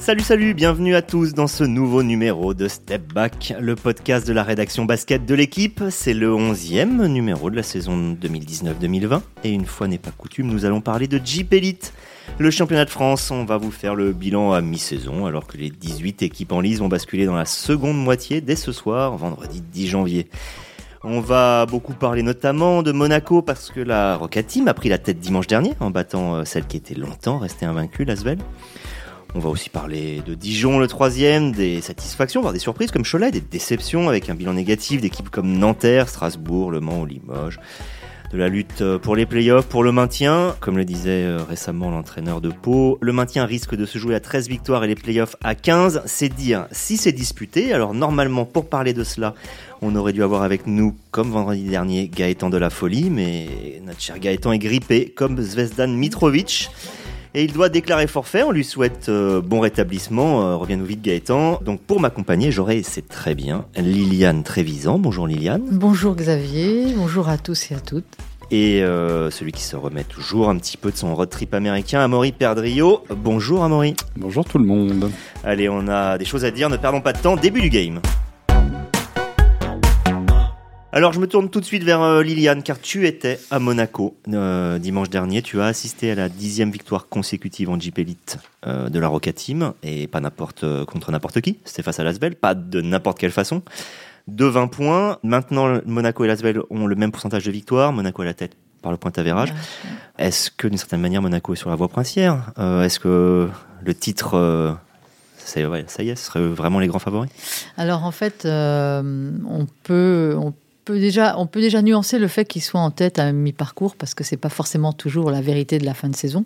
Salut salut, bienvenue à tous dans ce nouveau numéro de Step Back, le podcast de la rédaction basket de l'équipe. C'est le 11e numéro de la saison 2019-2020 et une fois n'est pas coutume, nous allons parler de Jeep Elite. Le championnat de France, on va vous faire le bilan à mi-saison alors que les 18 équipes en lice vont basculer dans la seconde moitié dès ce soir, vendredi 10 janvier. On va beaucoup parler notamment de Monaco parce que la Rocket Team a pris la tête dimanche dernier en battant euh, celle qui était longtemps restée invaincue, l'Asvel. On va aussi parler de Dijon, le troisième, des satisfactions, voire des surprises comme Cholet, des déceptions avec un bilan négatif d'équipes comme Nanterre, Strasbourg, Le Mans ou Limoges. De la lutte pour les playoffs, pour le maintien. Comme le disait euh, récemment l'entraîneur de Pau, le maintien risque de se jouer à 13 victoires et les playoffs à 15. C'est dire si c'est disputé. Alors normalement, pour parler de cela, on aurait dû avoir avec nous, comme vendredi dernier, Gaëtan de la Folie, mais notre cher Gaëtan est grippé, comme Zvezdan Mitrovic. Et il doit déclarer forfait, on lui souhaite euh, bon rétablissement, euh, reviens-nous vite Gaëtan. Donc pour m'accompagner, j'aurai, c'est très bien, Liliane Trévisan. Bonjour Liliane. Bonjour Xavier, bonjour à tous et à toutes. Et euh, celui qui se remet toujours un petit peu de son road trip américain, Amaury Perdrio. Bonjour Amaury. Bonjour tout le monde. Allez, on a des choses à dire, ne perdons pas de temps, début du game. Alors je me tourne tout de suite vers euh, Liliane, car tu étais à Monaco euh, dimanche dernier. Tu as assisté à la dixième victoire consécutive en Jeep Elite euh, de la Roca Team, et pas n'importe contre n'importe qui. C'était face à Lasvel, pas de n'importe quelle façon. De 20 points. Maintenant, Monaco et Lasvel ont le même pourcentage de victoire. Monaco à la tête par le point d'avérage. Est-ce que d'une certaine manière Monaco est sur la voie princière? Est-ce que le titre ça, y est, ce serait vraiment les grands favoris? Alors en fait, on peut, on on peut déjà nuancer le fait qu'ils soient en tête à mi-parcours parce que c'est pas forcément toujours la vérité de la fin de saison.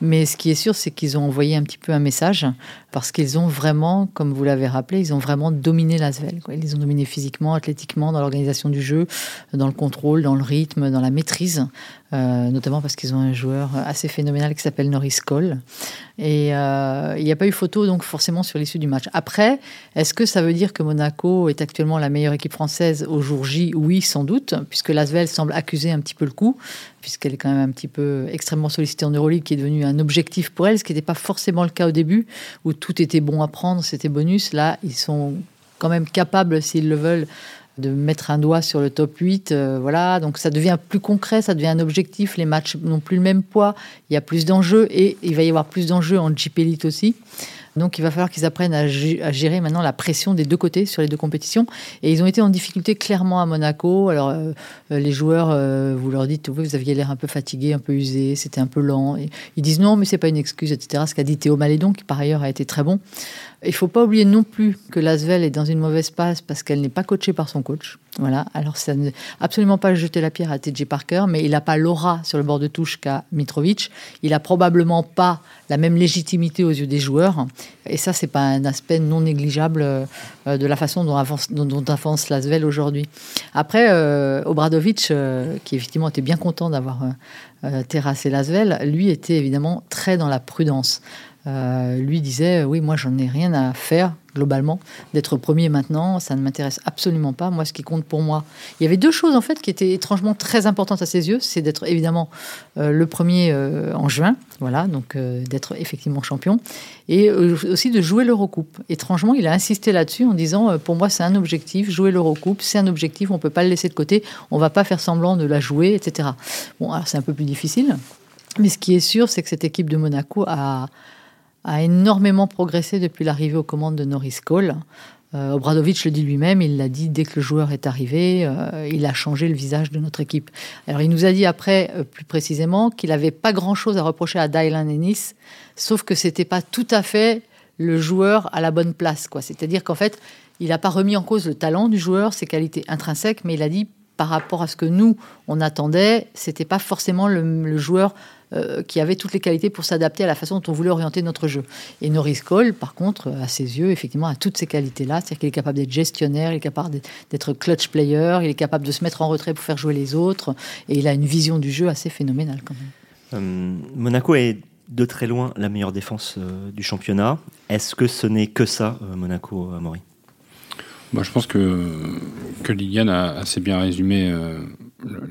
Mais ce qui est sûr, c'est qu'ils ont envoyé un petit peu un message parce qu'ils ont vraiment, comme vous l'avez rappelé, ils ont vraiment dominé l'Asvel. Ils ont dominés physiquement, athlétiquement, dans l'organisation du jeu, dans le contrôle, dans le rythme, dans la maîtrise. Euh, notamment parce qu'ils ont un joueur assez phénoménal qui s'appelle Norris Cole. Et euh, il n'y a pas eu photo, donc forcément, sur l'issue du match. Après, est-ce que ça veut dire que Monaco est actuellement la meilleure équipe française au jour J? Oui, sans doute, puisque Lasvel semble accuser un petit peu le coup, puisqu'elle est quand même un petit peu extrêmement sollicitée en Euroleague, qui est devenu un objectif pour elle, ce qui n'était pas forcément le cas au début, où tout était bon à prendre, c'était bonus. Là, ils sont quand même capables, s'ils le veulent, de mettre un doigt sur le top 8. Euh, voilà, donc ça devient plus concret, ça devient un objectif. Les matchs n'ont plus le même poids, il y a plus d'enjeux et il va y avoir plus d'enjeux en Jeep Elite aussi. Donc il va falloir qu'ils apprennent à, gérer maintenant la pression des deux côtés sur les deux compétitions. Et ils ont été en difficulté clairement à Monaco. Alors euh, euh, les joueurs, vous leur dites, vous aviez l'air un peu fatigué, un peu usé, c'était un peu lent. Ils disent non, mais c'est pas une excuse, etc. Ce qu'a dit Théo Malédon, qui par ailleurs a été très bon. Il faut pas oublier non plus que Lasvel est dans une mauvaise passe parce qu'elle n'est pas coachée par son coach. Voilà. Alors, ça ne absolument pas jeter la pierre à TJ Parker, mais il n'a pas l'aura sur le bord de touche qu'à Mitrovic. Il a probablement pas la même légitimité aux yeux des joueurs. Et ça, c'est pas un aspect non négligeable euh, de la façon dont avance, dont, avance aujourd'hui. Après, euh, Obradovic, euh, qui effectivement était bien content d'avoir terrassé Lasvel, lui était évidemment très dans la prudence. Euh, lui disait oui moi j'en ai rien à faire globalement d'être premier maintenant. Ça ne m'intéresse absolument pas moi ce qui compte pour moi. Il y avait deux choses en fait qui étaient étrangement très importantes à ses yeux. C'est d'être évidemment euh, le premier euh, en juin voilà donc d'être effectivement champion. Et aussi de jouer l'Eurocoupe. Étrangement il a insisté là-dessus en disant pour moi c'est un objectif jouer l'Eurocoupe c'est un objectif on peut pas le laisser de côté on va pas faire semblant de la jouer etc bon alors c'est un peu plus difficile mais ce qui est sûr c'est que cette équipe de Monaco a a énormément progressé depuis l'arrivée aux commandes de Norris Cole. Euh, Obradovic le dit lui-même, il l'a dit dès que le joueur est arrivé, euh, il a changé le visage de notre équipe. Alors il nous a dit après, euh, plus précisément, qu'il n'avait pas grand-chose à reprocher à Dylan Ennis, sauf que c'était pas tout à fait le joueur à la bonne place. quoi. C'est-à-dire qu'en fait, il n'a pas remis en cause le talent du joueur, ses qualités intrinsèques, mais il a dit par rapport à ce que nous on attendait, c'était pas forcément le joueur euh, qui avait toutes les qualités pour s'adapter à la façon dont on voulait orienter notre jeu. Et Norris Cole, par contre, à ses yeux, effectivement, a toutes ces qualités-là. C'est-à-dire qu'il est capable d'être gestionnaire, il est capable d'être clutch player, il est capable de se mettre en retrait pour faire jouer les autres, et il a une vision du jeu assez phénoménale quand même. Euh, Monaco est de très loin la meilleure défense euh, du championnat. Est-ce que ce n'est que ça, Monaco, Amaury? Bah, Je pense que, que Liliane a assez bien résumé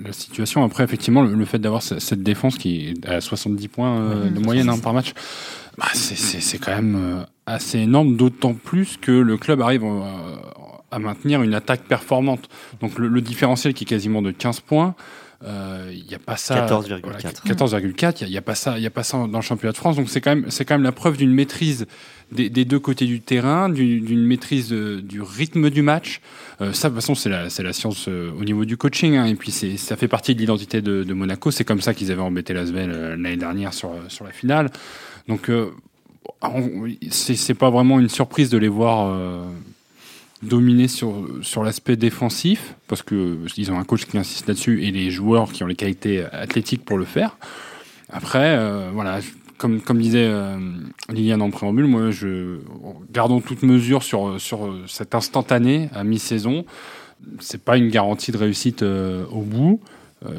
la situation. Après, effectivement, le, fait d'avoir cette défense qui est à 70 points euh, de moyenne hein, par match, bah, c'est quand même euh, assez énorme, d'autant plus que le club arrive à maintenir une attaque performante. Donc le, différentiel qui est quasiment de 15 points, il euh, n'y a pas ça. 14,4. 14,4. Il n'y a, pas ça. Il a pas ça dans le championnat de France. Donc c'est quand même, c'est quand même la preuve d'une maîtrise des, deux côtés du terrain, d'une maîtrise du rythme du match. Euh, ça, de toute façon, c'est la, la, science euh, au niveau du coaching. Hein. et puis ça fait partie de l'identité de, Monaco. C'est comme ça qu'ils avaient embêté l'Asvel l'année dernière sur, sur la finale. Donc c'est pas vraiment une surprise de les voir dominer sur, sur l'aspect défensif, parce qu'ils ont un coach qui insiste là-dessus et les joueurs qui ont les qualités athlétiques pour le faire. Après, euh, voilà, comme, comme disait euh, Liliane en préambule, moi, je, gardons toute mesure sur, sur cet instantané à mi-saison. C'est pas une garantie de réussite euh, au bout.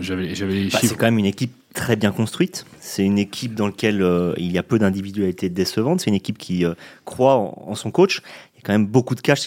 j'avais, j'avais les bah, C'est quand même une équipe très bien construite. C'est une équipe dans laquelle il y a peu d'individualités décevantes. C'est une équipe qui croit en, son coach quand même beaucoup de cases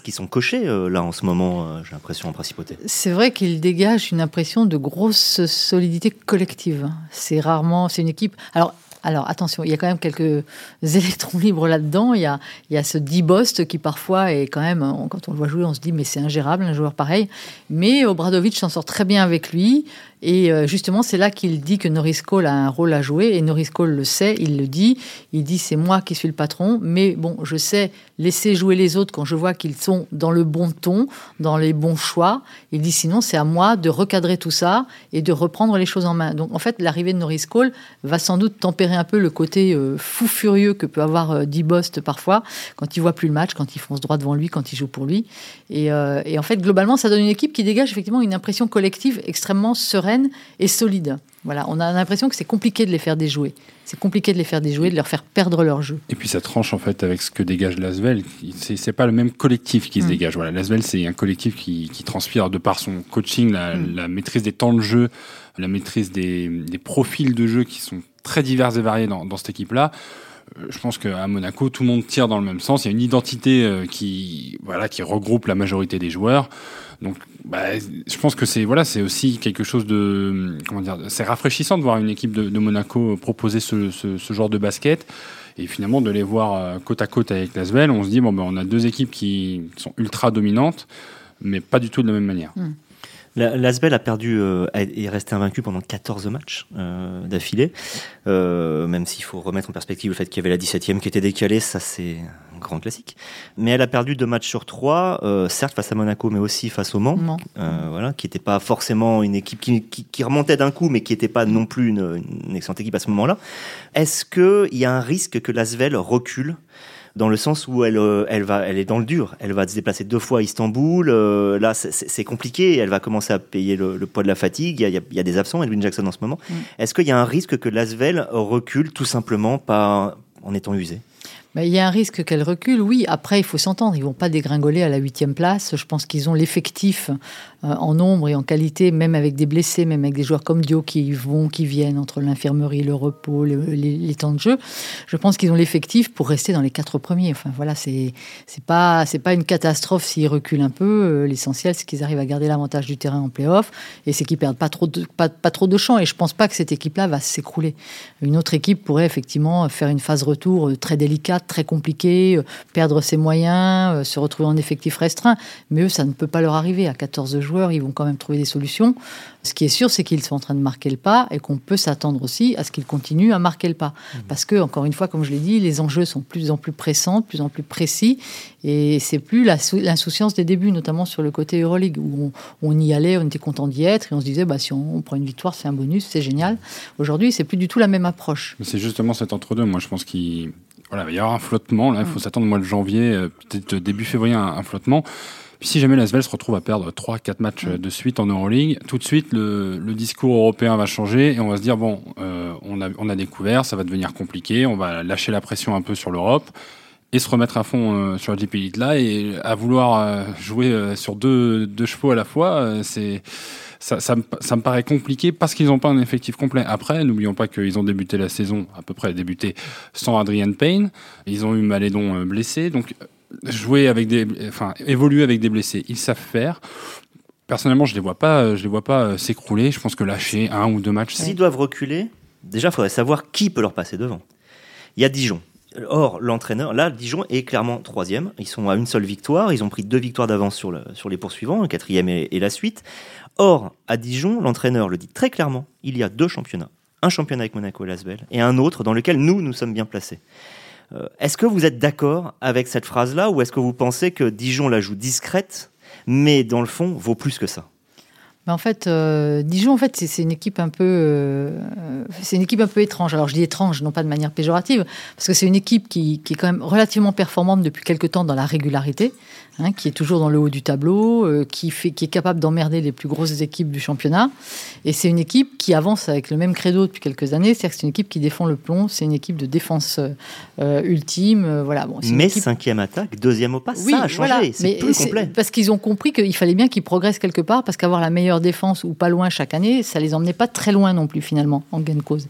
qui sont cochées euh, là en ce moment, euh, j'ai l'impression, en principauté. C'est vrai qu'il dégage une impression de grosse solidité collective. C'est rarement, c'est une équipe. Alors, alors attention, il y a quand même quelques électrons libres là-dedans. Il y a, il y a ce Dibost qui parfois est quand même, quand on le voit jouer, on se dit mais c'est ingérable un joueur pareil. Mais Obradovic s'en sort très bien avec lui. Et euh, justement, c'est là qu'il dit que Norris Cole a un rôle à jouer. Et Norris Cole le sait, il le dit. Il dit c'est moi qui suis le patron. Mais bon, je sais laisser jouer les autres quand je vois qu'ils sont dans le bon ton, dans les bons choix. Il dit sinon, c'est à moi de recadrer tout ça et de reprendre les choses en main. Donc en fait, l'arrivée de Norris Cole va sans doute tempérer un peu le côté euh, fou furieux que peut avoir euh, Dibost parfois quand il voit plus le match, quand il fonce droit devant lui, quand il joue pour lui. Et, et en fait, globalement, ça donne une équipe qui dégage effectivement une impression collective extrêmement sereine et solide. Voilà, on a l'impression que c'est compliqué de les faire déjouer. C'est compliqué de les faire déjouer, de leur faire perdre leur jeu. Et puis ça tranche en fait avec ce que dégage Lasvel. C'est pas le même collectif qui se mm. dégage. Voilà, Lasvel c'est un collectif qui, transpire de par son coaching, mm. la, maîtrise des temps de jeu, la maîtrise des, profils de jeu qui sont très divers et variés dans, cette équipe-là je pense qu'à Monaco, tout le monde tire dans le même sens. Il y a une identité euh, qui, voilà, qui regroupe la majorité des joueurs. Donc, bah, je pense que c'est voilà, c'est aussi quelque chose de comment dire, c'est rafraîchissant de voir une équipe de, Monaco proposer ce, genre de basket et finalement de les voir euh, côte à côte avec Lasvel. On se dit bon ben on a deux équipes qui sont ultra dominantes, mais pas du tout de la même manière. Hmm. L'Asbel a perdu euh, et est resté invaincu pendant 14 matchs euh, d'affilée. Euh, même s'il faut remettre en perspective le fait qu'il y avait la 17e qui était décalée, ça c'est un grand classique. Mais elle a perdu deux matchs sur trois, euh, certes face à Monaco, mais aussi face au Mans, voilà, qui n'était pas forcément une équipe qui, qui, qui remontait d'un coup, mais qui n'était pas non plus une, une, excellente équipe à ce moment-là. Est-ce qu'il y a un risque que l'Asvel recule dans le sens où elle, euh, elle, va, elle est dans le dur. Elle va se déplacer deux fois à Istanbul. Euh, là, c'est compliqué. Elle va commencer à payer le, poids de la fatigue. Il y, a, il y a des absents, Edwin Jackson en ce moment. Mm. Est-ce qu'il y a un risque que l'Asvel recule tout simplement en étant usé? Il y a un risque qu'elle recule, oui. Après, il faut s'entendre. Ils vont pas dégringoler à la huitième place. Je pense qu'ils ont l'effectif en nombre et en qualité, même avec des blessés, même avec des joueurs comme Dio qui vont, qui viennent entre l'infirmerie, le repos, les, temps de jeu. Je pense qu'ils ont l'effectif pour rester dans les quatre premiers. Enfin voilà, c'est pas pas une catastrophe s'ils reculent un peu. Euh, l'essentiel, c'est qu'ils arrivent à garder l'avantage du terrain en play-off et c'est qu'ils perdent pas trop de pas, pas trop de champ. Et je pense pas que cette équipe-là va s'écrouler. Une autre équipe pourrait effectivement faire une phase retour euh, très délicate, très compliquée, perdre ses moyens, se retrouver en effectif restreint. Mais eux, ça ne peut pas leur arriver à 14 jours ils vont quand même trouver des solutions. Ce qui est sûr, c'est qu'ils sont en train de marquer le pas et qu'on peut s'attendre aussi à ce qu'ils continuent à marquer le pas. Mmh. Parce que, encore une fois, comme je l'ai dit, les enjeux sont de plus en plus pressants, de plus en plus précis. Et c'est plus l'insouciance des débuts, notamment sur le côté Euroleague, où on, y allait, on était content d'y être et on se disait, bah, si on, prend une victoire, c'est un bonus, c'est génial. Aujourd'hui, c'est plus du tout la même approche. C'est justement cet entre-deux. Moi, je pense qu'il voilà, va y avoir un flottement. Là, il faut mmh. s'attendre au mois de janvier, euh, peut-être début février, un flottement. Puis si jamais l'Asvel se retrouve à perdre 3-4 matchs de suite en Euroleague, tout de suite le, discours européen va changer et on va se dire bon, euh, on, a, on a découvert, ça va devenir compliqué, on va lâcher la pression un peu sur l'Europe et se remettre à fond euh, sur la GP Elite là et à vouloir euh, jouer sur deux, deux chevaux à la fois, c'est ça, ça, me, ça, me paraît compliqué parce qu'ils n'ont pas un effectif complet. Après, n'oublions pas qu'ils ont débuté la saison, à peu près débuté sans Adrian Payne. Ils ont eu Malédon blessé. Donc, jouer avec des, enfin, évoluer avec des blessés, ils savent faire. Personnellement, je les vois pas, je les vois pas euh, s'écrouler. Je pense que lâcher un ou deux matchs. S'ils doivent reculer, déjà, il faudrait savoir qui peut leur passer devant. Il y a Dijon. Or, l'entraîneur, là, Dijon est clairement troisième. Ils sont à une seule victoire. Ils ont pris deux victoires d'avance sur, le, sur les poursuivants, le quatrième et, et la suite. Or, à Dijon, l'entraîneur le dit très clairement, il y a deux championnats. Un championnat avec Monaco et Lasvel et un autre dans lequel nous, nous sommes bien placés. Euh, est-ce que vous êtes d'accord avec cette phrase-là ou est-ce que vous pensez que Dijon la joue discrète, mais dans le fond vaut plus que ça? En fait, euh, Dijon, en fait, c'est une équipe un peu, euh, c'est une équipe un peu étrange. Alors, je dis étrange, non pas de manière péjorative, parce que c'est une équipe qui, qui, est quand même relativement performante depuis quelques temps dans la régularité. Hein, qui est toujours dans le haut du tableau, euh, qui, fait, qui est capable d'emmerder les plus grosses équipes du championnat. Et c'est une équipe qui avance avec le même credo depuis quelques années, c'est-à-dire que c'est une équipe qui défend le plomb, c'est une équipe de défense ultime. Voilà. Bon, Mais cinquième attaque, deuxième au pas, ça a changé, c'est plus complet. Parce qu'ils ont compris qu'il fallait bien qu'ils progressent quelque part, parce qu'avoir la meilleure défense ou pas loin chaque année, ça les emmenait pas très loin non plus finalement en gain de cause.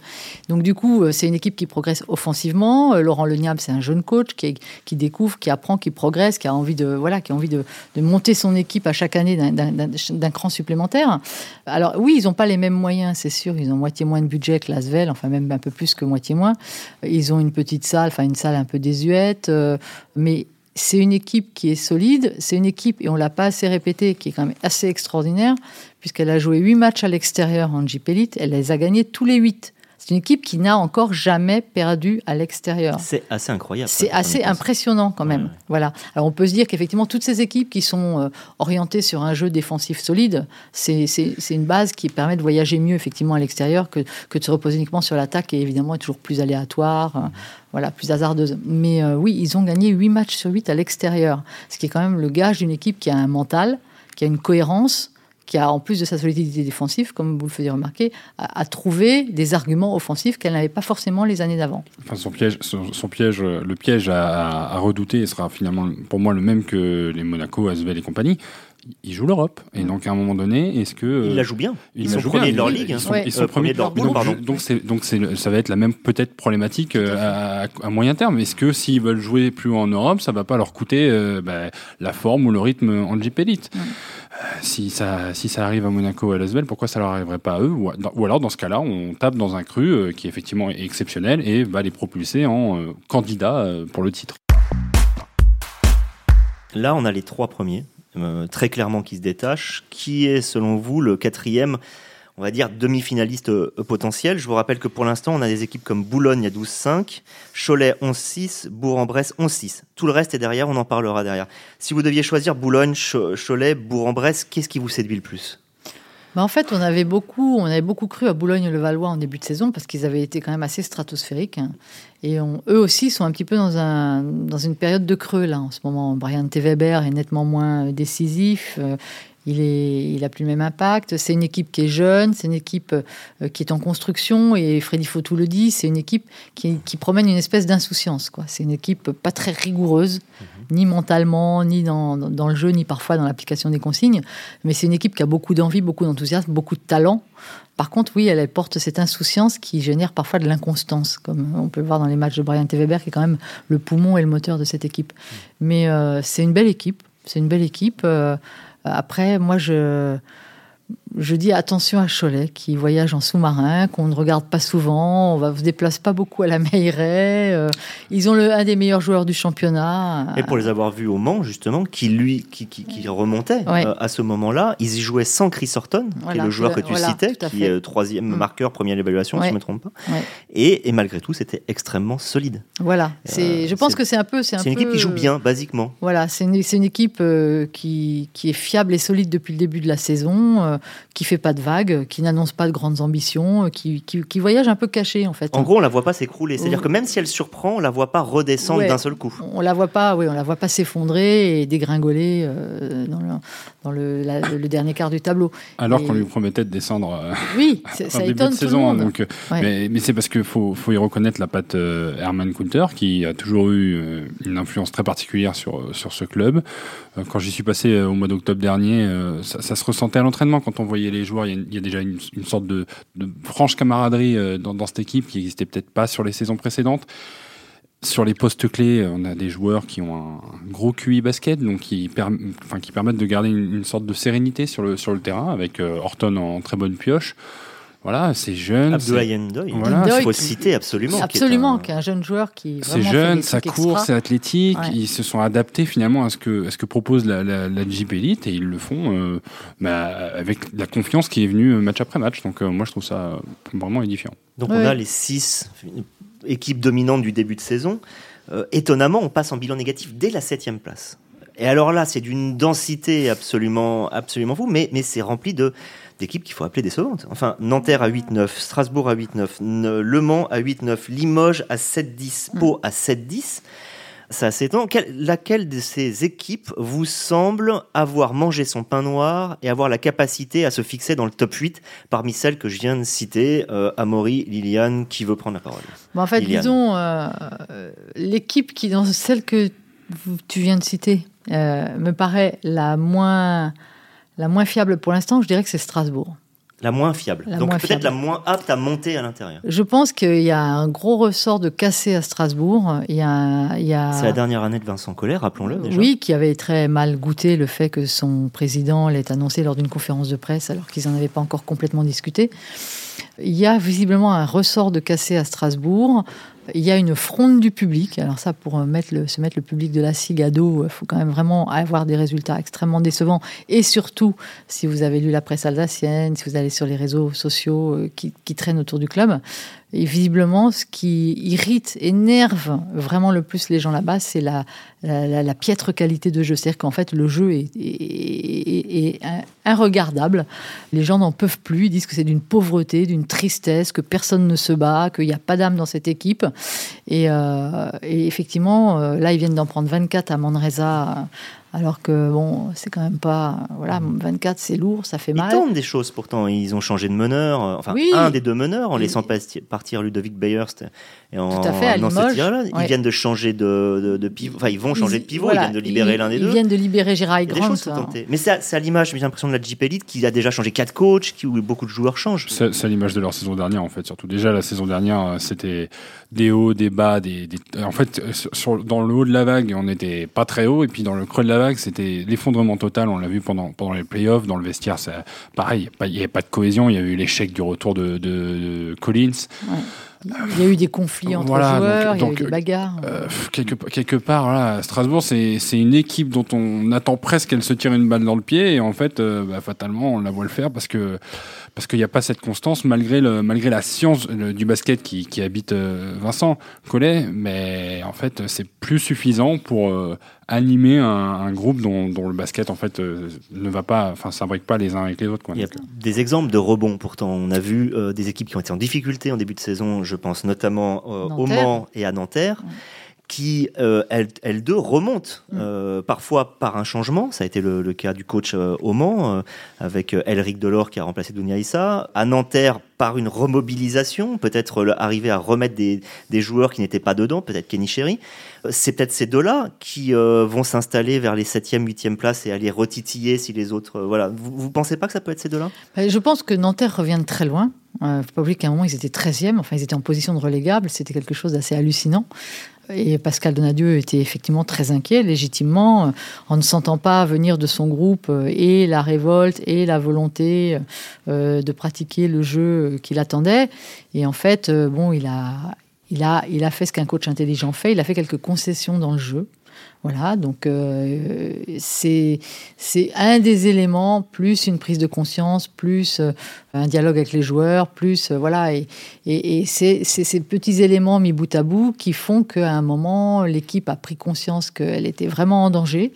Donc du coup, c'est une équipe qui progresse offensivement. Laurent Leniable, c'est un jeune coach qui, qui découvre, qui apprend, qui progresse, qui a envie de voilà qui a envie de, monter son équipe à chaque année d'un cran supplémentaire. Alors oui, ils n'ont pas les mêmes moyens, c'est sûr. Ils ont moitié moins de budget que l'Asvel, enfin même un peu plus que moitié moins. Ils ont une petite salle, enfin une salle un peu désuète, euh, mais c'est une équipe qui est solide, c'est une équipe, et on l'a pas assez répété, qui est quand même assez extraordinaire, puisqu'elle a joué huit matchs à l'extérieur en Jeep Elite, elle les a gagnés tous les huit. C'est une équipe qui n'a encore jamais perdu à l'extérieur. C'est assez incroyable. C'est assez impressionnant quand même. Voilà. Alors on peut se dire qu'effectivement toutes ces équipes qui sont euh, orientées sur un jeu défensif solide, c'est une base qui permet de voyager mieux effectivement à l'extérieur que, que, de se reposer uniquement sur l'attaque et évidemment est toujours plus aléatoire. Euh, voilà, plus hasardeuse. Mais euh, oui, ils ont gagné 8 matchs sur 8 à l'extérieur, ce qui est quand même le gage d'une équipe qui a un mental, qui a une cohérence, qui a, en plus de sa solidité défensive, comme vous le faisiez remarquer, a, trouvé des arguments offensifs qu'elle n'avait pas forcément les années d'avant. Enfin, son piège, son, piège, le piège à, à, redouter sera finalement pour moi le même que les Monaco, Asvel et compagnie ils jouent l'Europe. Et donc, à un moment donné, est-ce que. Ils la jouent bien. Ils, sont premiers de leur ligue. Ils sont, ils sont premiers de leur ligue. Donc, donc ça va être la même, peut-être, problématique euh, à, moyen terme. Est-ce que s'ils veulent jouer plus haut en Europe, ça va pas leur coûter euh, bah, la forme ou le rythme en Jeep Elite? Euh, si, ça, si ça arrive à Monaco ou à Lasvel, pourquoi ça leur arriverait pas à eux? Ou, alors, dans ce cas-là, on tape dans un cru qui est effectivement exceptionnel et va les propulser en candidat pour le titre. Là, on a les trois premiers. Euh, très clairement qui se détache. Qui est, selon vous, le quatrième, on va dire, demi-finaliste euh, potentiel Je vous rappelle que pour l'instant, on a des équipes comme Boulogne à 12-5, Cholet 11-6, Bourg-en-Bresse 11-6. Tout le reste est derrière, on en parlera derrière. Si vous deviez choisir Boulogne, Cholet, Bourg-en-Bresse, qu'est-ce qui vous séduit le plus? Bah, en fait, on avait beaucoup, on avait beaucoup cru à Boulogne-le-Valois en début de saison parce qu'ils avaient été quand même assez stratosphériques. Hein. Et eux aussi sont un petit peu dans, un, dans une période de creux là en ce moment. Brian T. Weber est nettement moins décisif. Euh, il, est, a plus le même impact. C'est une équipe qui est jeune, c'est une équipe euh, qui est en construction, et Freddy Fautou le dit, c'est une équipe qui, promène une espèce d'insouciance. C'est une équipe pas très rigoureuse, mhm. Ni mentalement, ni dans, dans, le jeu, ni parfois dans l'application des consignes, mais c'est une équipe qui a beaucoup d'envie, beaucoup d'enthousiasme, beaucoup de talent. Par contre, oui, elle, porte cette insouciance qui génère parfois de l'inconstance, comme on peut le voir dans les matchs de Brian T. Weber, qui est quand même le poumon et le moteur de cette équipe. Mhm. Mais euh, c'est une belle équipe, c'est une belle équipe. Euh, après, moi, je, je dis attention à Cholet, qui voyage en sous-marin, qu'on ne regarde pas souvent, on ne se déplace pas beaucoup à la Meilleray. Euh, ils ont le, un des meilleurs joueurs du championnat. Et pour les avoir vus au Mans, justement, qui lui, qui, qui, remontait euh, à ce moment-là, ils y jouaient sans Chris Horton, qui est le joueur que tu citais, qui est troisième mm. marqueur, première évaluation, si je ne me trompe pas. Et, et, malgré tout, c'était extrêmement solide. Voilà, c'est, je pense que c'est un peu... C'est, une équipe qui joue bien, basiquement. Voilà, c'est une, une, équipe euh, qui, qui est fiable et solide depuis le début de la saison qui fait pas de vagues, qui n'annonce pas de grandes ambitions, qui, qui, voyage un peu caché en fait. En gros, on la voit pas s'écrouler. C'est-à-dire que même si elle surprend, on la voit pas redescendre d'un seul coup. On la voit pas, oui, on la voit pas s'effondrer et dégringoler euh, dans, le, dans le, le, dernier quart du tableau. Alors qu'on lui promettait de descendre. Euh, oui, ça étonne de saison. Tout le monde. Donc, euh, mais, mais c'est parce qu'il faut, faut y reconnaître la patte Herman Coulter qui a toujours eu une influence très particulière sur, sur ce club. Quand j'y suis passé au mois d'octobre dernier, ça, ça se ressentait à l'entraînement quand on voyez les joueurs, il y a, déjà une, sorte de, franche camaraderie euh, dans, cette équipe qui n'existait peut-être pas sur les saisons précédentes. Sur les postes clés, on a des joueurs qui ont un gros QI basket, donc qui, permettent de garder une, sorte de sérénité sur le, sur le terrain, avec euh, Horton en très bonne pioche. Voilà, c'est jeune. Abdoulaye Ndoye. Voilà, il faut citer absolument. Absolument, qui est un, jeune joueur qui. C'est jeune, ça court, c'est athlétique. Ils se sont adaptés finalement à ce que, à ce que propose la, la, la Jeep Elite et ils le font euh, bah, avec la confiance qui est venue match après match. Donc euh, moi, je trouve ça vraiment édifiant. Donc on a les six équipes dominantes du début de saison. Euh, étonnamment, on passe en bilan négatif dès la septième place. Et alors là, c'est d'une densité absolument, absolument fou, mais, mais c'est rempli de d'équipes qu'il faut appeler décevantes. Enfin, Nanterre à 8-9, Strasbourg à 8-9, Le Mans à 8-9, Limoges à 7-10, mm. Pau à 7-10. Ça s'étend. Laquelle de ces équipes vous semble avoir mangé son pain noir et avoir la capacité à se fixer dans le top 8 parmi celles que je viens de citer euh, Amaury, Liliane, qui veut prendre la parole? En fait, disons, euh, l'équipe qui, dans celle que tu viens de citer, euh, me paraît la moins, la moins fiable pour l'instant, je dirais que c'est Strasbourg. La moins fiable. Donc peut-être la moins apte à monter à l'intérieur. Je pense qu'il y a un gros ressort de cassé à Strasbourg. Il y a, il y a... C'est la dernière année de Vincent Collet, rappelons-le déjà. Oui, qui avait très mal goûté le fait que son président l'ait annoncé lors d'une conférence de presse alors qu'ils n'en avaient pas encore complètement discuté. Il y a visiblement un ressort de cassé à Strasbourg. Il y a une fronde du public. Alors ça, pour mettre le, se mettre le public de la SIG à dos, il faut quand même vraiment avoir des résultats extrêmement décevants. Et surtout, si vous avez lu la presse alsacienne, si vous allez sur les réseaux sociaux euh, qui traînent autour du club, et visiblement, ce qui irrite, énerve vraiment le plus les gens là-bas, c'est la, la, piètre qualité de jeu. C'est-à-dire qu'en fait, le jeu est, est, irregardable. Les gens n'en peuvent plus. Ils disent que c'est d'une pauvreté, d'une tristesse, que personne ne se bat, qu'il n'y a pas d'âme dans cette équipe. Et, euh, effectivement, euh, là, ils viennent d'en prendre 24 à Manresa alors que bon, c'est quand même pas. Voilà, 24, c'est lourd, ça fait mal. Ils tentent des choses pourtant. Ils ont changé de meneur. Euh, enfin, un des deux meneurs en laissant partir Ludovic Bayerst et en, Tout à fait, à là Ils viennent de changer de, de, pivot. Enfin, ils vont changer de pivot. ils viennent de libérer l'un des deux. Ils viennent de libérer Gérard Grant. Hein. Mais c'est à, l'image, j'ai l'impression, de la Jeep Elite qui a déjà changé quatre coachs, qui, où beaucoup de joueurs changent. C'est à l'image de leur saison dernière, en fait. Surtout déjà, la saison dernière, c'était des hauts, des bas. Des, En fait, sur, dans le haut de la vague, on n'était pas très haut. Et puis dans le creux de la vague, c'était l'effondrement total. On l'a vu pendant, pendant les playoffs. Dans le vestiaire, pareil, il n'y avait pas de cohésion. Il y a eu l'échec du retour de, de, Collins. Il y a eu des conflits entre joueurs, il y a eu des bagarres. Euh, quelque, quelque, part, voilà, Strasbourg, c'est une équipe dont on attend presque qu'elle se tire une balle dans le pied, et en fait, euh, bah, fatalement, on la voit le faire parce que parce qu'il n'y a pas cette constance malgré, le, malgré la science du basket qui, qui habite euh, Vincent Collet, mais en fait c'est plus suffisant pour euh, animer un, groupe dont, dont, le basket en fait euh, ne va pas, enfin s'imbrique pas les uns avec les autres. Quoi. Il y a des exemples de rebonds pourtant. On a vu des équipes qui ont été en difficulté en début de saison, je pense notamment au Mans et à Nanterre qui, euh, elles, deux, remontent, mm. euh, parfois par un changement. Ça a été le, cas du coach euh, au Mans, avec Elric Delors qui a remplacé Dounia Issa. À Nanterre, par une remobilisation, peut-être arriver à remettre des, joueurs qui n'étaient pas dedans, peut-être Kenny Sherry. C'est peut-être ces deux-là qui vont s'installer vers les 7e, 8e places et aller retitiller si les autres. voilà. Vous ne pensez pas que ça peut être ces deux-là? Je pense que Nanterre revient de très loin. Il ne faut pas oublier qu'à un moment, ils étaient 13e, enfin, ils étaient en position de relégable. C'était quelque chose d'assez hallucinant. Et Pascal Donadieu était effectivement très inquiet, légitimement, euh, en ne sentant pas venir de son groupe euh, et la révolte et la volonté euh, de pratiquer le jeu qu'il attendait. Et en fait, bon, il a, il a, il a fait ce qu'un coach intelligent fait. Il a fait quelques concessions dans le jeu. Voilà, donc euh, c'est un des éléments, plus une prise de conscience, plus euh, un dialogue avec les joueurs, plus euh, voilà, et, et, c'est ces petits éléments mis bout à bout qui font qu'à un moment l'équipe a pris conscience qu'elle était vraiment en danger,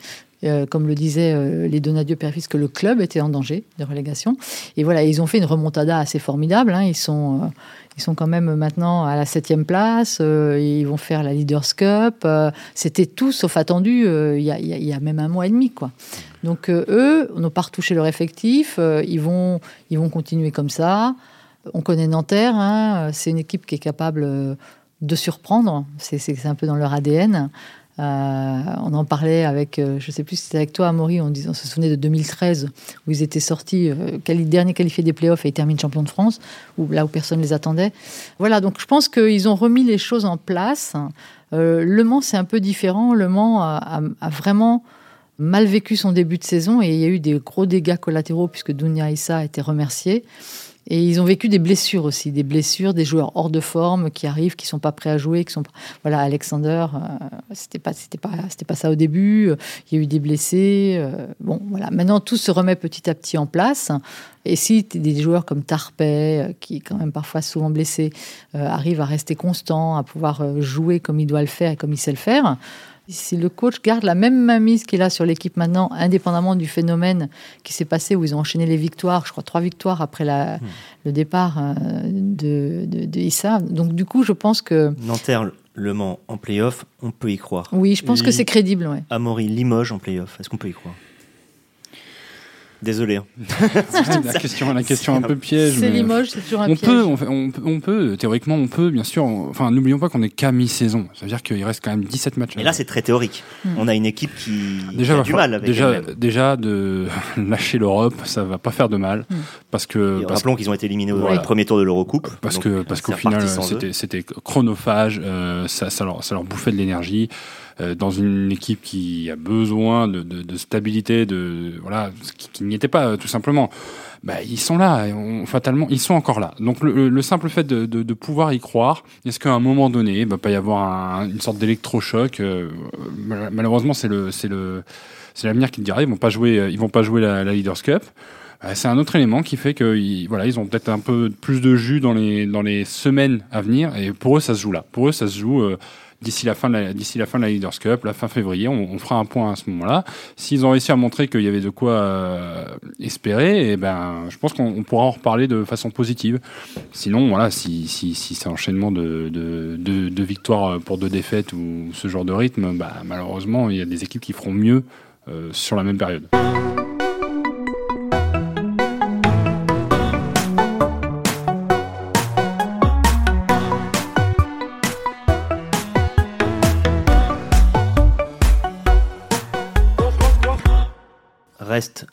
comme le disaient les Donadieu Père-Fils, que le club était en danger de relégation. Et voilà, ils ont fait une remontada assez formidable. Hein. Ils sont, ils sont quand même maintenant à la septième place. Euh, ils vont faire la Leaders Cup. Euh, c'était tout sauf attendu euh, il y, a même un mois et demi. Donc eux, on n'a pas retouché leur effectif. ils, vont, ils vont continuer comme ça. On connaît Nanterre. Hein, c'est une équipe qui est capable de surprendre. C'est un peu dans leur ADN. Euh, on en parlait avec, euh, je sais plus si c'était avec toi, Amaury, on, on, se souvenait de 2013, où ils étaient sortis, euh, dernier qualifié des playoffs et ils terminent champion de France, où, là où personne ne les attendait. Voilà, donc je pense qu'ils ont remis les choses en place. le Mans, c'est un peu différent. Le Mans a, vraiment mal vécu son début de saison et il y a eu des gros dégâts collatéraux puisque Dounia Issa a été remercié. Et ils ont vécu des blessures aussi, des blessures, des joueurs hors de forme qui arrivent, qui sont pas prêts à jouer, qui sont voilà Alexander, euh, c'était pas c'était pas c'était pas ça au début. Il y a eu des blessés. euh, bon voilà, maintenant tout se remet petit à petit en place. Et si des joueurs comme Tarpey, euh, qui est quand même parfois souvent blessé, euh, arrivent à rester constant, à pouvoir euh, jouer comme il doit le faire et comme il sait le faire. Si le coach garde la même mainmise qu'il a sur l'équipe maintenant, indépendamment du phénomène qui s'est passé où ils ont enchaîné les victoires, je crois trois victoires après la, le départ euh, de, de, de Issa. Donc du coup, je pense que Nanterre, Le Mans en playoff, on peut y croire. oui, je pense que c'est crédible. Ouais. Amaury, Limoges en playoff, est-ce qu'on peut y croire? Désolé. hein. la question, la question un peu piège. C'est mais- Limoges, c'est toujours un On piège. peut, on, fait- on peut, on peut, théoriquement, on peut, bien sûr. Enfin, n'oublions pas qu'on est qu'à mi-saison. Ça veut dire qu'il reste quand même 17 matchs. Mais là, c'est très théorique. Hmm. On a une équipe qui, a du mal avec déjà, déjà de lâcher l'Europe, ça va pas faire de mal, Mm. parce que Et parce rappelons qu'ils ont été éliminés au Voilà. premier tour de l'Eurocoupe. parce que parce qu'au final c'était chronophage euh, ça, ça leur ça leur bouffait de l'énergie dans une équipe qui a besoin de, de, de stabilité de voilà qui, qui n'y était pas euh, tout simplement bah, ils sont là fatalement ils sont encore là donc le, le- le simple fait de, de, de pouvoir y croire est-ce qu'à un moment donné il va pas y avoir un- une sorte d'électrochoc euh, mal- malheureusement c'est le c'est le c'est l'avenir qui le dira ils vont pas jouer euh, ils vont pas jouer la, la Leaders Cup euh, c'est un autre élément qui fait que voilà, ils ont peut-être un peu plus de jus dans les, dans les semaines à venir. Et pour eux, ça se joue là. Pour eux, ça se joue euh, d'ici la, fin de la- d'ici la fin de la Leaders Cup, la fin février. On, fera un point à ce moment-là. S'ils ont réussi à montrer qu'il y avait de quoi euh, espérer, et ben, je pense qu'on on pourra en reparler de façon positive. Sinon, voilà, si, si, si c'est enchaînement de, de, de, de victoires pour deux défaites ou ce genre de rythme, bah, malheureusement, il y a des équipes qui feront mieux euh, sur la même période.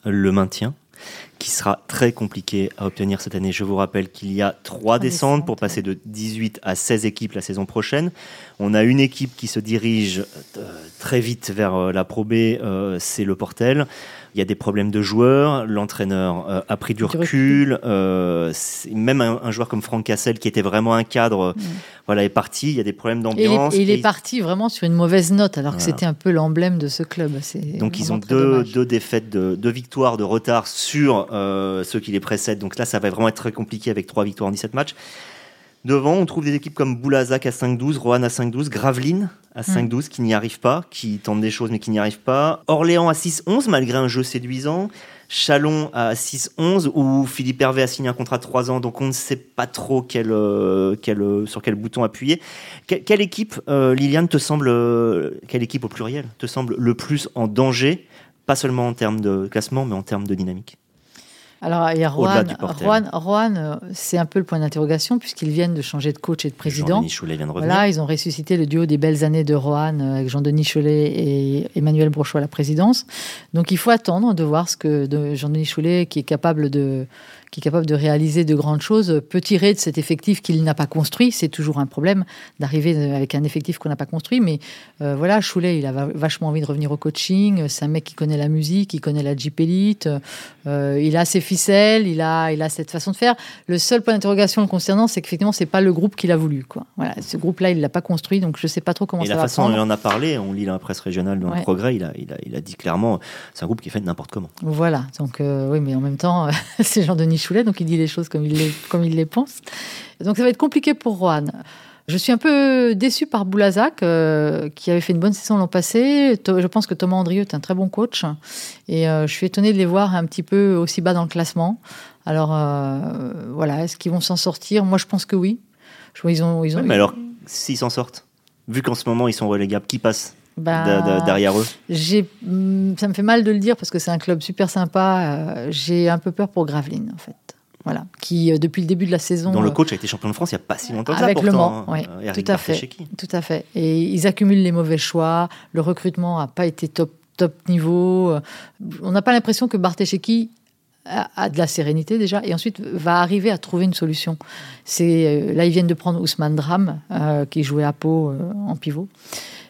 Le maintien, qui sera très compliqué à obtenir cette année. Je vous rappelle qu'il y a trois descentes pour passer de 18 à 16 équipes la saison prochaine. On a une équipe qui se dirige euh, très vite vers euh, la Pro B, euh, c'est le Portel. Il y a des problèmes de joueurs, l'entraîneur euh, a pris du recul, euh, même un, un joueur comme Franck Cassel qui était vraiment un cadre, voilà, est parti. Il y a des problèmes d'ambiance. et il est parti vraiment sur une mauvaise note, alors que c'était un peu l'emblème de ce club. Donc ils ont deux, deux défaites, de, deux victoires de retard sur euh, ceux qui les précèdent. Donc là, ça va vraiment être très compliqué avec trois victoires en 17 matchs. Devant, on trouve des équipes comme Boulazac à 5-12, Roanne à 5-12, Gravelines à Hmm. 5-12 qui n'y arrivent pas, qui tentent des choses mais qui n'y arrivent pas. Orléans à 6-11 malgré un jeu séduisant. Chalon à 6-11 où Philippe Hervé a signé un contrat de 3 ans donc on ne sait pas trop quel, euh, quel, euh, sur quel bouton appuyer. Que- quelle équipe, euh, Liliane, te semble, quelle équipe au pluriel, te semble le plus en danger? Pas seulement en termes de classement, mais en termes de dynamique. Alors, il y a. Rohan, Rohan, euh, c'est un peu le point d'interrogation, puisqu'ils viennent de changer de coach et de président. Jean-Denis Choulet vient de revenir. Voilà, ils ont ressuscité le duo des belles années de Rohan euh, avec Jean-Denis Cholet et Emmanuel Brochois à la présidence. Donc il faut attendre de voir ce que de Jean-Denis Cholet, qui est capable de qui est capable de réaliser de grandes choses, peut tirer de cet effectif qu'il n'a pas construit. C'est toujours un problème d'arriver avec un effectif qu'on n'a pas construit. Mais euh, voilà, Choulet, il a va- vachement envie de revenir au coaching. C'est un mec qui connaît la musique, qui connaît la Jeep Elite. Euh, il a ses ficelles, il a, il a cette façon de faire. Le seul point d'interrogation le concernant, c'est qu'effectivement, c'est pas le groupe qu'il a voulu. Quoi. Voilà, ce groupe-là, il l'a pas construit, donc je sais pas trop comment Et ça la va façon dont il en a parlé, on lit dans la presse régionale dans Ouais. le progrès, il a, il, a, il a dit clairement, c'est un groupe qui est fait de n'importe comment. Voilà, donc euh, oui, mais en même temps, c'est Jean-Denis Donc il dit les choses comme il les, comme il les pense. Donc ça va être compliqué pour Rohan. Je suis un peu déçu par Boulazac, euh, qui avait fait une bonne saison l'an passé. Je pense que Thomas Andrieux est un très bon coach. Et euh, je suis étonné de les voir un petit peu aussi bas dans le classement. Alors euh, voilà, est-ce qu'ils vont s'en sortir? Moi, je pense que oui. Je ils ont, ils ont, Ouais, mais alors, s'ils s'en sortent, vu qu'en ce moment ils sont relégables, qui passe? Ben, de- de- derrière eux J'ai, hum, ça me fait mal de le dire parce que c'est un club super sympa. euh, J'ai un peu peur pour Gravelines, en fait. Voilà, qui euh, depuis le début de la saison, dont le euh, coach a été champion de France il n'y a pas si longtemps que ça, avec le Mans, Eric tout à fait, tout à fait. Et ils accumulent les mauvais choix. Le recrutement n'a pas été top top niveau. On n'a pas l'impression que Barthécheki a, de la sérénité déjà et ensuite va arriver à trouver une solution. C'est là ils viennent de prendre Ousmane Dram euh, qui jouait à Pau euh, en pivot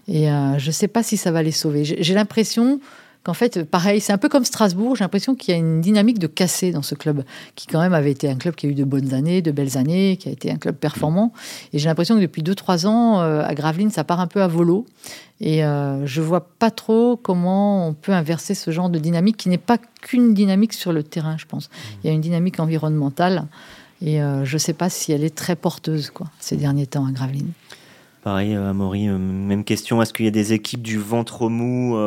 et euh, je ne sais pas si ça va les sauver. J'ai l'impression qu'en fait, pareil, c'est un peu comme Strasbourg. J'ai l'impression qu'il y a une dynamique de cassé dans ce club, qui quand même avait été un club qui a eu de bonnes années, de belles années, qui a été un club performant. Et j'ai l'impression que depuis 2-3 ans, euh, à Gravelines, ça part un peu à volo. Et euh, je vois pas trop comment on peut inverser ce genre de dynamique qui n'est pas qu'une dynamique sur le terrain, je pense. Il y a une dynamique environnementale. Et euh, je ne sais pas si elle est très porteuse ces derniers temps à Gravelines. Pareil, euh, Amaury, euh, même question. Est-ce qu'il y a des équipes du ventre mou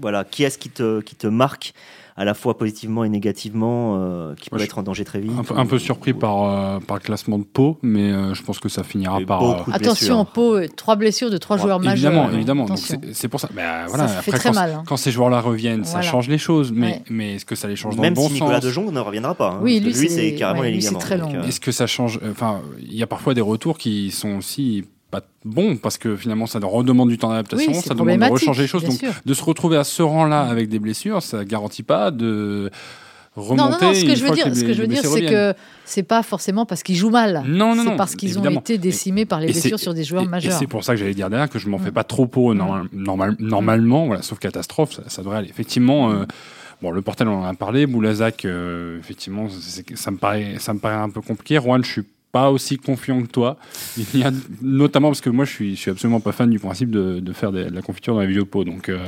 Voilà, qui est-ce qui te, qui te marque à la fois positivement et négativement, euh, qui peut être en danger très vite. Un peu, surpris par, euh, par le classement de Pau, mais euh, je pense que ça finira par. Attention, Pau, trois blessures de trois joueurs évidemment, majeurs. Évidemment, c'est pour ça. Bah, voilà, ça fait très quand, mal. Hein. Quand ces joueurs-là reviennent, ça change les choses, mais, mais est-ce que ça les change dans le bon sens Même si Nicolas De Jong ne reviendra pas. Hein, oui, lui, c'est carrément les ligaments. Est-ce que ça change Enfin, il y a parfois des retours qui sont aussi bon parce que finalement ça redemande du temps d'adaptation, ça demande de rechanger les choses. Donc de se retrouver à ce rang-là avec des blessures, ça garantit pas de remonter. Non, non, ce que je veux dire, ce que je veux dire, c'est que c'est pas forcément parce qu'ils jouent mal. Non, non, C'est parce qu'ils ont été décimés par les blessures sur des joueurs majeurs. Et c'est pour ça que j'allais dire derrière que je m'en fais pas trop pour eux normal, normalement, voilà, sauf catastrophe, ça, devrait aller. Effectivement. Euh, bon, le portel, on en a parlé. Boulazac, euh, effectivement, ça me, paraît, ça me paraît un peu compliqué. Rouen, je suis pas aussi confiant que toi. Il y a, notamment parce que moi, je suis, je suis absolument pas fan du principe de, de faire de la confiture dans les vieux pots. Donc, euh,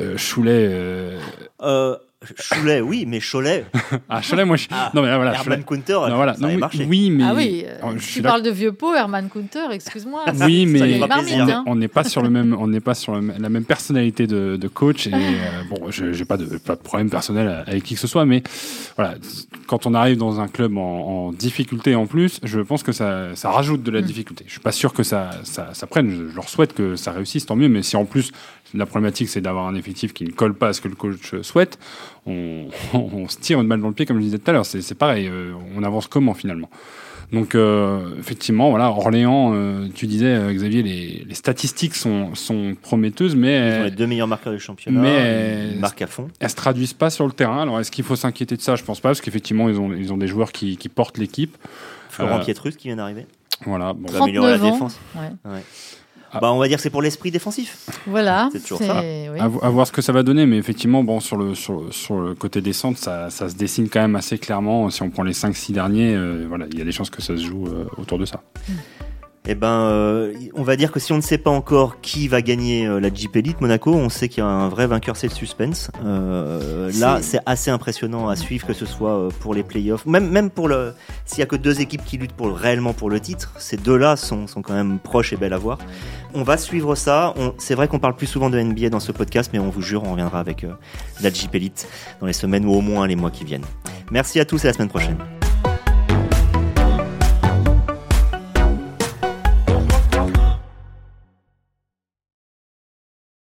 euh Choulet. Euh, euh Cholet, oui, mais Cholet. ah, Cholet, moi, je... Ah, non, mais voilà. Herman Counter, non, voilà. ça non, marché. Oui, mais. Ah oui, euh, tu parles de vieux pot, Herman Counter, excuse-moi. Oui, mais on n'est pas sur le même, on n'est pas sur la même personnalité de, de coach. Et euh, bon, j'ai pas de, pas de problème personnel avec qui que ce soit, mais voilà, quand on arrive dans un club en, en difficulté en plus, je pense que ça, ça rajoute de la mm. difficulté. Je suis pas sûr que ça, ça, ça prenne. Je, je leur souhaite que ça réussisse, tant mieux. Mais si en plus la problématique, c'est d'avoir un effectif qui ne colle pas à ce que le coach souhaite. On, se tire une balle dans le pied, comme je disais tout à l'heure. C'est pareil. Euh, on avance comment finalement? Donc euh, effectivement, voilà, Orléans, euh, tu disais Xavier, les, statistiques sont, prometteuses, mais ils sont les deux meilleurs marqueurs du championnat, mais ils marquent à fond. Elles se traduisent pas sur le terrain. Alors est-ce qu'il faut s'inquiéter de ça? Je pense pas, parce qu'effectivement ils ont, ils ont des joueurs qui, portent l'équipe. Florent Pietrus qui vient d'arriver. Voilà, bon. améliorer la défense. Ouais. Ah. Bah, on va dire que c'est pour l'esprit défensif. Voilà. C'est toujours ça. À, voir ce que ça va donner, mais effectivement, bon, sur le, sur, sur le côté descente, ça, ça, se dessine quand même assez clairement. Si on prend les 5-6 derniers, euh, voilà, il y a des chances que ça se joue euh, autour de ça. Hmm. Eh ben, euh, on va dire que si on ne sait pas encore qui va gagner euh, la Jeep Elite Monaco, on sait qu'il y a un vrai vainqueur, c'est le suspense. Euh, là, c'est assez impressionnant à suivre, que ce soit pour les playoffs, même même pour le. S'il y a que deux équipes qui luttent pour réellement pour le titre, ces deux-là sont, sont quand même proches et belles à voir. On va suivre ça. C'est vrai qu'on parle plus souvent de NBA dans ce podcast, mais on vous jure, on reviendra avec la Jeep Elite dans les semaines ou au moins les mois qui viennent. Merci à tous et à la semaine prochaine.